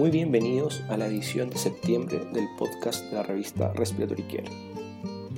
Muy bienvenidos a la edición de septiembre del podcast de la revista Respiratory Care.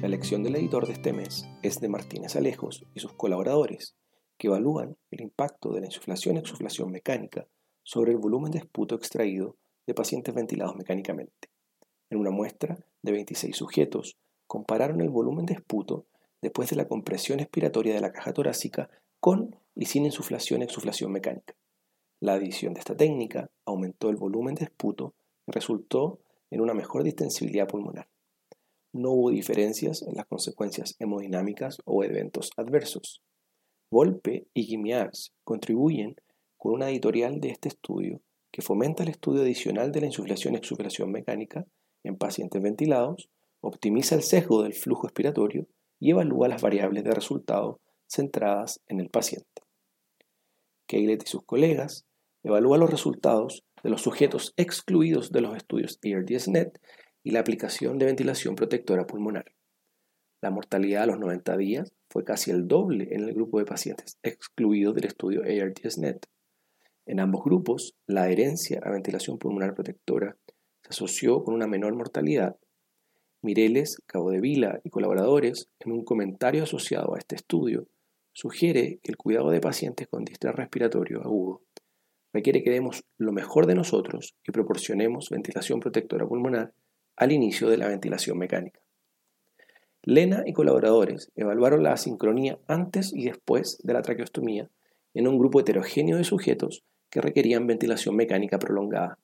La elección del editor de este mes es de Martínez Alejos y sus colaboradores, que evalúan el impacto de la insuflación y exuflación mecánica sobre el volumen de esputo extraído de pacientes ventilados mecánicamente. En una muestra de 26 sujetos, compararon el volumen de esputo después de la compresión expiratoria de la caja torácica con y sin insuflación y exuflación mecánica. La adición de esta técnica aumentó el volumen de esputo y resultó en una mejor distensibilidad pulmonar. No hubo diferencias en las consecuencias hemodinámicas o eventos adversos. Volpe y Guimiars contribuyen con una editorial de este estudio que fomenta el estudio adicional de la insuflación y exuflación mecánica en pacientes ventilados, optimiza el sesgo del flujo expiratorio y evalúa las variables de resultado centradas en el paciente. Keilet y sus colegas evalúa los resultados de los sujetos excluidos de los estudios ARDS-NET y la aplicación de ventilación protectora pulmonar. La mortalidad a los 90 días fue casi el doble en el grupo de pacientes excluidos del estudio ARDS-NET. En ambos grupos, la adherencia a ventilación pulmonar protectora se asoció con una menor mortalidad. Mireles, Cabo de Vila y colaboradores, en un comentario asociado a este estudio, sugiere que el cuidado de pacientes con distrés respiratorio agudo requiere que demos lo mejor de nosotros y proporcionemos ventilación protectora pulmonar al inicio de la ventilación mecánica. Lena y colaboradores evaluaron la asincronía antes y después de la traqueostomía en un grupo heterogéneo de sujetos que requerían ventilación mecánica prolongada.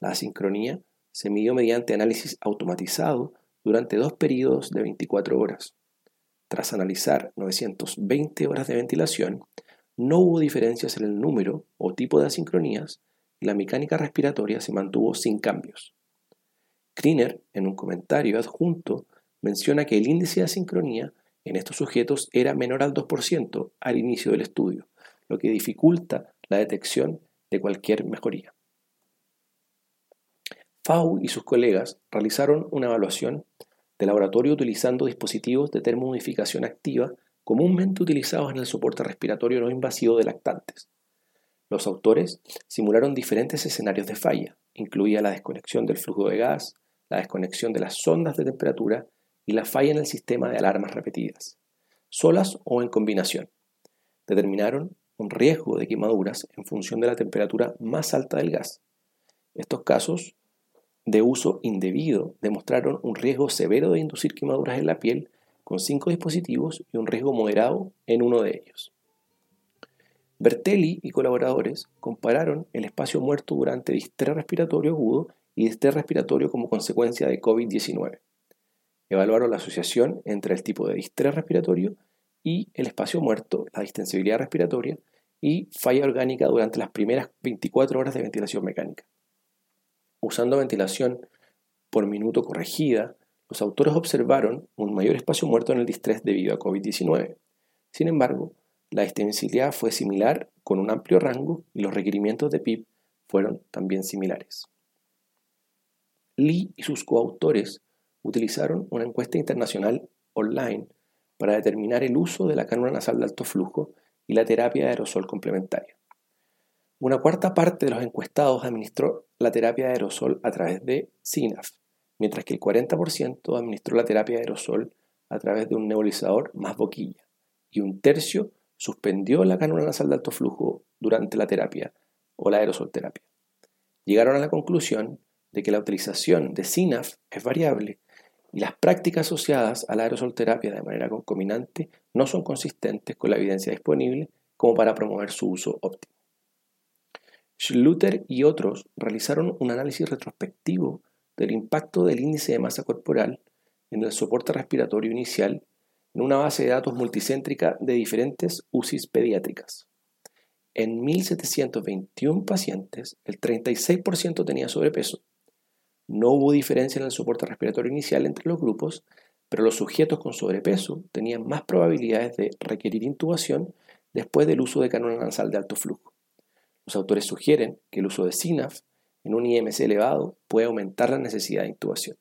La asincronía se midió mediante análisis automatizado durante dos periodos de 24 horas. Tras analizar 920 horas de ventilación, no hubo diferencias en el número o tipo de asincronías y la mecánica respiratoria se mantuvo sin cambios. Kriner, en un comentario adjunto, menciona que el índice de asincronía en estos sujetos era menor al 2% al inicio del estudio, lo que dificulta la detección de cualquier mejoría. FAU y sus colegas realizaron una evaluación de laboratorio utilizando dispositivos de termomodificación activa comúnmente utilizados en el soporte respiratorio no invasivo de lactantes. Los autores simularon diferentes escenarios de falla, incluía la desconexión del flujo de gas, la desconexión de las sondas de temperatura y la falla en el sistema de alarmas repetidas, solas o en combinación. Determinaron un riesgo de quemaduras en función de la temperatura más alta del gas. Estos casos de uso indebido demostraron un riesgo severo de inducir quemaduras en la piel con cinco dispositivos y un riesgo moderado en uno de ellos. Bertelli y colaboradores compararon el espacio muerto durante distrés respiratorio agudo y distrés respiratorio como consecuencia de COVID-19. Evaluaron la asociación entre el tipo de distrés respiratorio y el espacio muerto, la distensibilidad respiratoria y falla orgánica durante las primeras 24 horas de ventilación mecánica. Usando ventilación por minuto corregida, los autores observaron un mayor espacio muerto en el distrés debido a COVID-19. Sin embargo, la extensibilidad fue similar con un amplio rango y los requerimientos de PIB fueron también similares. Lee y sus coautores utilizaron una encuesta internacional online para determinar el uso de la cánula nasal de alto flujo y la terapia de aerosol complementaria. Una cuarta parte de los encuestados administró la terapia de aerosol a través de SINAF, mientras que el 40% administró la terapia aerosol a través de un nebulizador más boquilla y un tercio suspendió la cánula nasal de alto flujo durante la terapia o la aerosol terapia. Llegaron a la conclusión de que la utilización de SINAF es variable y las prácticas asociadas a la aerosol terapia de manera concominante no son consistentes con la evidencia disponible como para promover su uso óptimo. Schluter y otros realizaron un análisis retrospectivo del impacto del índice de masa corporal en el soporte respiratorio inicial en una base de datos multicéntrica de diferentes UCIs pediátricas. En 1.721 pacientes, el 36% tenía sobrepeso. No hubo diferencia en el soporte respiratorio inicial entre los grupos, pero los sujetos con sobrepeso tenían más probabilidades de requerir intubación después del uso de cánula nasal de alto flujo. Los autores sugieren que el uso de SINAF en un IMC elevado puede aumentar la necesidad de intubación.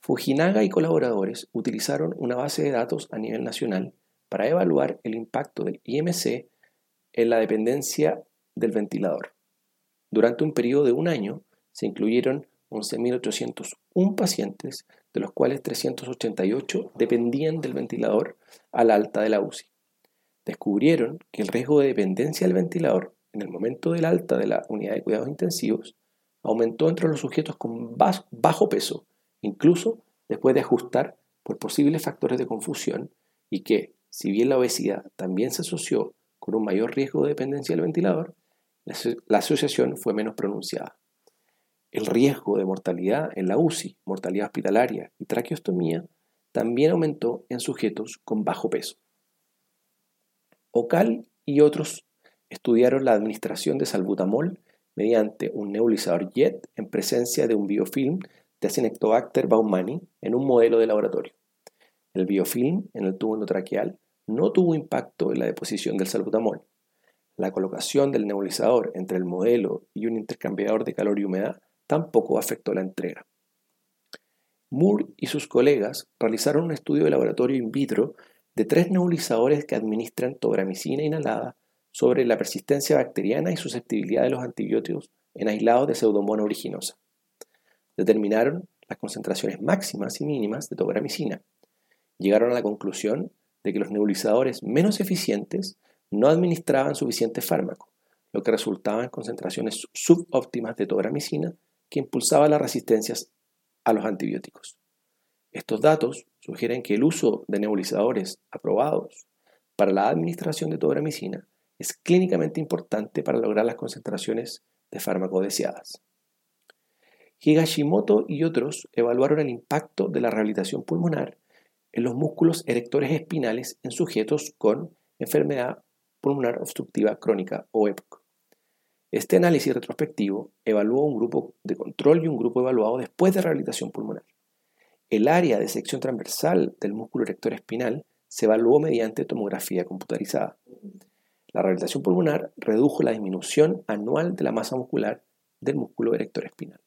Fujinaga y colaboradores utilizaron una base de datos a nivel nacional para evaluar el impacto del IMC en la dependencia del ventilador. Durante un periodo de un año se incluyeron 11.801 pacientes, de los cuales 388 dependían del ventilador al alta de la UCI. Descubrieron que el riesgo de dependencia del ventilador en el momento del alta de la unidad de cuidados intensivos aumentó entre los sujetos con bajo peso, incluso después de ajustar por posibles factores de confusión y que, si bien la obesidad también se asoció con un mayor riesgo de dependencia del ventilador, la asociación fue menos pronunciada. El riesgo de mortalidad en la UCI, mortalidad hospitalaria y traqueostomía también aumentó en sujetos con bajo peso. Ocal y otros estudiaron la administración de salbutamol mediante un nebulizador JET en presencia de un biofilm de Acinetobacter baumannii en un modelo de laboratorio. El biofilm en el tubo endotraqueal no tuvo impacto en la deposición del salbutamol. La colocación del nebulizador entre el modelo y un intercambiador de calor y humedad tampoco afectó la entrega. Moore y sus colegas realizaron un estudio de laboratorio in vitro de tres nebulizadores que administran tobramicina inhalada sobre la persistencia bacteriana y susceptibilidad de los antibióticos en aislados de pseudomonas originosa. Determinaron las concentraciones máximas y mínimas de tobramicina. Llegaron a la conclusión de que los nebulizadores menos eficientes no administraban suficiente fármaco, lo que resultaba en concentraciones subóptimas de tobramicina que impulsaba las resistencias a los antibióticos. Estos datos sugieren que el uso de nebulizadores aprobados para la administración de tobramicina es clínicamente importante para lograr las concentraciones de fármaco deseadas. Higashimoto y otros evaluaron el impacto de la rehabilitación pulmonar en los músculos erectores espinales en sujetos con enfermedad pulmonar obstructiva crónica o EPOC. Este análisis retrospectivo evaluó un grupo de control y un grupo evaluado después de rehabilitación pulmonar. El área de sección transversal del músculo erector espinal se evaluó mediante tomografía computarizada. La rehabilitación pulmonar redujo la disminución anual de la masa muscular del músculo erector espinal.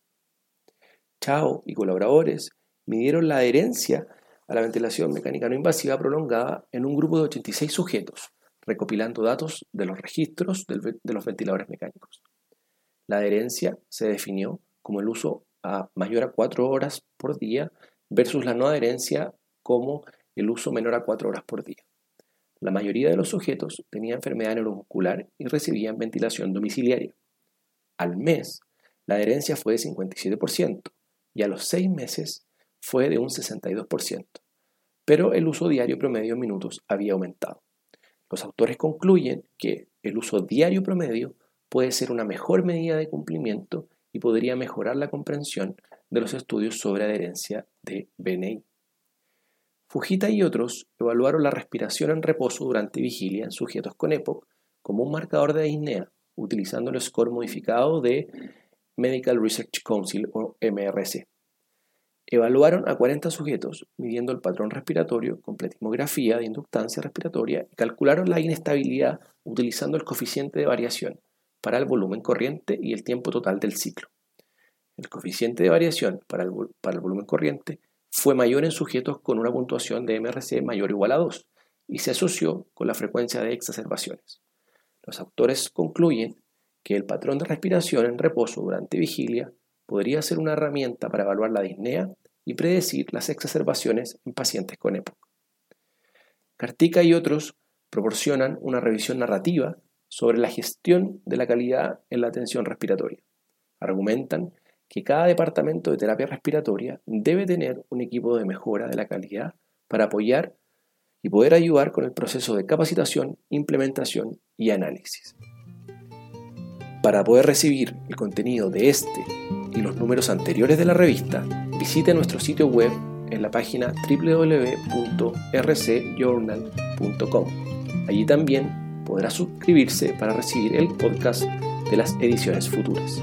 Chao y colaboradores midieron la adherencia a la ventilación mecánica no invasiva prolongada en un grupo de 86 sujetos, recopilando datos de los registros de los ventiladores mecánicos. La adherencia se definió como el uso a mayor a 4 horas por día versus la no adherencia como el uso menor a 4 horas por día. La mayoría de los sujetos tenía enfermedad neuromuscular y recibían ventilación domiciliaria. Al mes, la adherencia fue de 57% y a los 6 meses fue de un 62%, pero el uso diario promedio en minutos había aumentado. Los autores concluyen que el uso diario promedio puede ser una mejor medida de cumplimiento y podría mejorar la comprensión de los estudios sobre adherencia de BNI. Fujita y otros evaluaron la respiración en reposo durante vigilia en sujetos con EPOC como un marcador de disnea, utilizando el score modificado de Medical Research Council o MRC. Evaluaron a 40 sujetos midiendo el patrón respiratorio con pletismografía de inductancia respiratoria y calcularon la inestabilidad utilizando el coeficiente de variación para el volumen corriente y el tiempo total del ciclo. El coeficiente de variación para el, para el volumen corriente fue mayor en sujetos con una puntuación de MRC mayor o igual a 2 y se asoció con la frecuencia de exacerbaciones. Los autores concluyen que el patrón de respiración en reposo durante vigilia podría ser una herramienta para evaluar la disnea y predecir las exacerbaciones en pacientes con EPOC. Cartica y otros proporcionan una revisión narrativa sobre la gestión de la calidad en la atención respiratoria. Argumentan que cada departamento de terapia respiratoria debe tener un equipo de mejora de la calidad para apoyar y poder ayudar con el proceso de capacitación, implementación y análisis. Para poder recibir el contenido de este y los números anteriores de la revista, visite nuestro sitio web en la página www.rcjournal.com. Allí también podrá suscribirse para recibir el podcast de las ediciones futuras.